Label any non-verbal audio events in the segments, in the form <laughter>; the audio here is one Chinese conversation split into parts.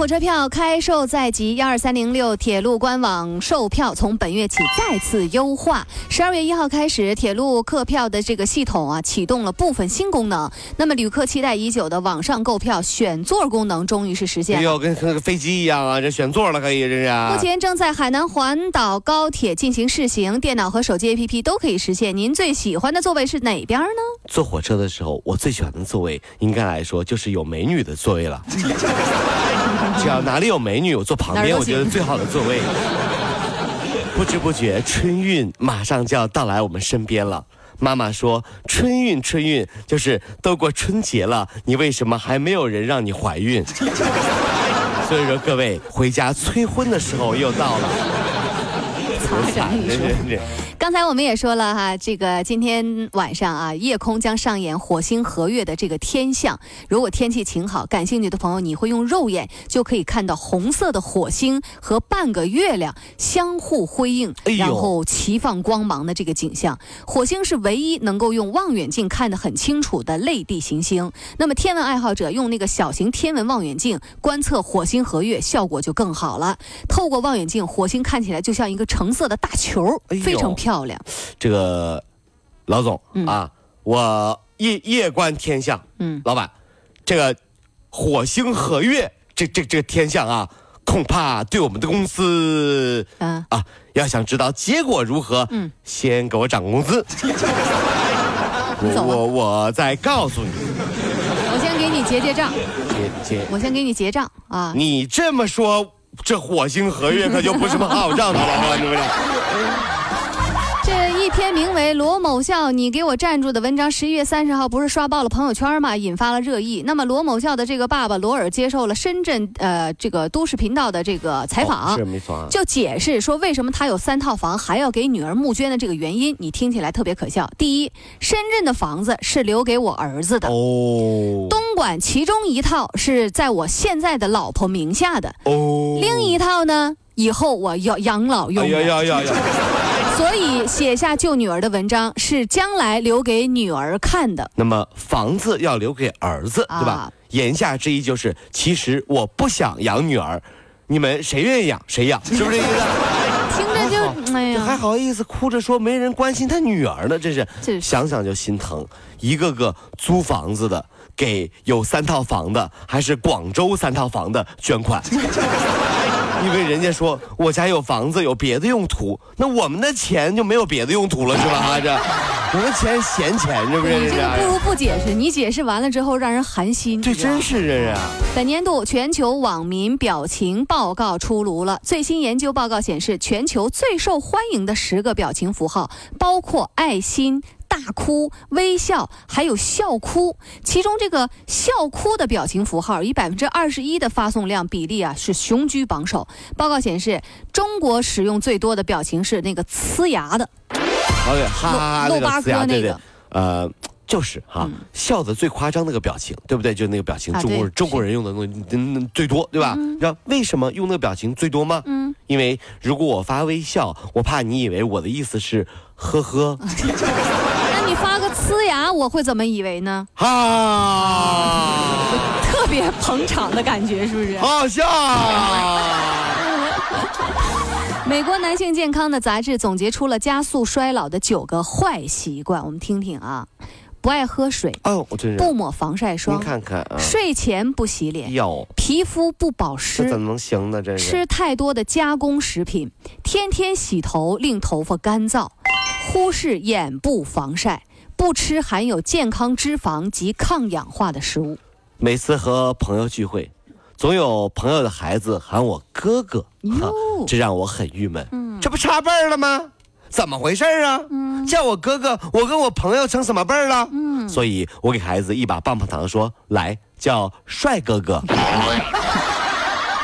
火车票开售在即，幺二三零六铁路官网售票从本月起再次优化。十二月一号开始，铁路客票的这个系统啊启动了部分新功能。那么旅客期待已久的网上购票选座功能终于是实现了。哎呦，跟那个飞机一样啊，这选座了可以，这是。目前正在海南环岛高铁进行试行，电脑和手机 APP 都可以实现。您最喜欢的座位是哪边呢？坐火车的时候，我最喜欢的座位应该来说就是有美女的座位了。<laughs> 只要哪里有美女，我坐旁边，我觉得最好的座位。<laughs> 不知不觉，春运马上就要到来我们身边了。妈妈说：“春运，春运，就是都过春节了，你为什么还没有人让你怀孕？” <laughs> 所以说，各位回家催婚的时候又到了。惨，你说。刚才我们也说了哈，这个今天晚上啊，夜空将上演火星合月的这个天象。如果天气晴好，感兴趣的朋友，你会用肉眼就可以看到红色的火星和半个月亮相互辉映，然后齐放光芒的这个景象。火星是唯一能够用望远镜看得很清楚的类地行星。那么天文爱好者用那个小型天文望远镜观测火星合月，效果就更好了。透过望远镜，火星看起来就像一个橙色的大球，非常漂亮。漂亮，这个老总啊，我夜夜观天象。嗯，老板，这个火星合月，这这这个天象啊，恐怕对我们的公司啊啊，要想知道结果如何，嗯，先给我涨工资。<laughs> 我我我再告诉你，我先给你结结账。结结，我先给你结账啊。你这么说，这火星合月可就不是什么好兆头了，<laughs> 是不是？一篇名为《罗某校，你给我站住》的文章，十一月三十号不是刷爆了朋友圈吗？引发了热议。那么罗某校的这个爸爸罗尔接受了深圳呃这个都市频道的这个采访，是没错，就解释说为什么他有三套房还要给女儿募捐的这个原因，你听起来特别可笑。第一，深圳的房子是留给我儿子的哦，东莞其中一套是在我现在的老婆名下的哦，另一套呢，以后我要养老用。所以写下救女儿的文章是将来留给女儿看的。那么房子要留给儿子，对吧？言下之意就是，其实我不想养女儿，你们谁愿意养谁养，<laughs> 是不是这意思？听着就哎呀，还好意思哭着说没人关心他女儿呢，这是想想就心疼。一个个租房子的给有三套房的，还是广州三套房的捐款。<laughs> 因为人家说我家有房子有别的用途，那我们的钱就没有别的用途了，是吧？这我们钱闲钱，是不是？你这个不如不解释，你解释完了之后让人寒心。这真是这样。本年度全球网民表情报告出炉了，最新研究报告显示，全球最受欢迎的十个表情符号包括爱心。大哭、微笑，还有笑哭。其中这个笑哭的表情符号以百分之二十一的发送量比例啊，是雄居榜首。报告显示，中国使用最多的表情是那个呲牙的，对，哈哈露巴哥那个，呃，就是哈，笑的最夸张那个表情，对不对？就那个表情，中国中国人用的那最多，对吧？知道为什么用那个表情最多吗？嗯，因为如果我发微笑，我怕你以为我的意思是呵呵。<laughs> 呲牙，我会怎么以为呢？啊，<laughs> 特别捧场的感觉，是不是？好笑。<laughs> 美国男性健康的杂志总结出了加速衰老的九个坏习惯，我们听听啊。不爱喝水哦，我真是不抹防晒霜。你看看啊，睡前不洗脸，皮肤不保湿，这怎么能行呢？这是吃太多的加工食品，天天洗头令头发干燥，忽视眼部防晒。不吃含有健康脂肪及抗氧化的食物。每次和朋友聚会，总有朋友的孩子喊我哥哥，<laughs> 这让我很郁闷。这不差辈儿了吗？怎么回事啊？叫我哥哥，我跟我朋友成什么辈儿了？所以我给孩子一把棒棒糖，说：“来，叫帅哥哥。<laughs> ”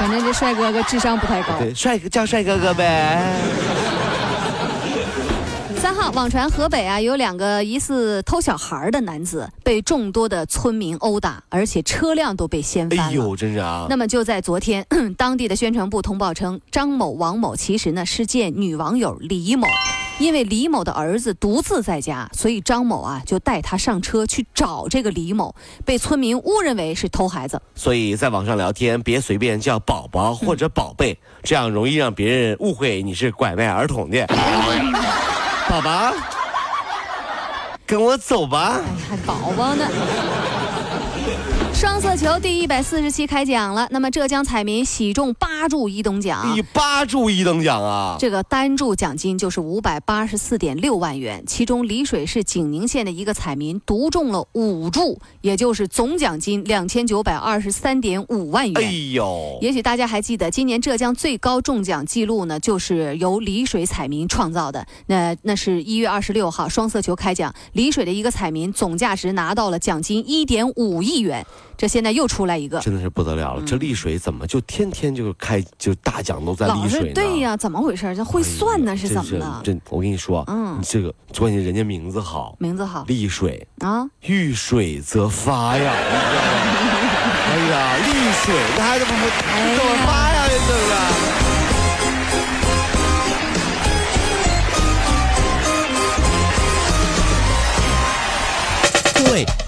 反正这帅哥哥智商不太高。对，帅叫帅哥哥呗。网传河北啊有两个疑似偷小孩的男子被众多的村民殴打，而且车辆都被掀翻了。哎呦，真是啊！那么就在昨天，<clears throat> 当地的宣传部通报称，张某、王某其实呢是见女网友李某，因为李某的儿子独自在家，所以张某啊就带他上车去找这个李某，被村民误认为是偷孩子。所以在网上聊天别随便叫宝宝或者宝贝，这样容易让别人误会你是拐卖儿童的。<laughs> 宝宝，跟我走吧。哎，还宝宝呢。双色球第一百四十期开奖了，那么浙江彩民喜中八注一等奖，第八注一等奖啊！这个单注奖金就是五百八十四点六万元，其中丽水市景宁县的一个彩民独中了五注，也就是总奖金两千九百二十三点五万元。哎呦，也许大家还记得，今年浙江最高中奖记录呢，就是由丽水彩民创造的。那那是一月二十六号双色球开奖，丽水的一个彩民总价值拿到了奖金一点五亿元。这现在又出来一个，真的是不得了了！这丽水怎么就天天就开就大奖都在丽水呢？对呀，怎么回事？这会算呢？是怎么的？这我跟你说，嗯，这个关键人家名字好，名字好，丽水啊，遇水则发呀！哎呀，丽水，那还怎么怎么发呀？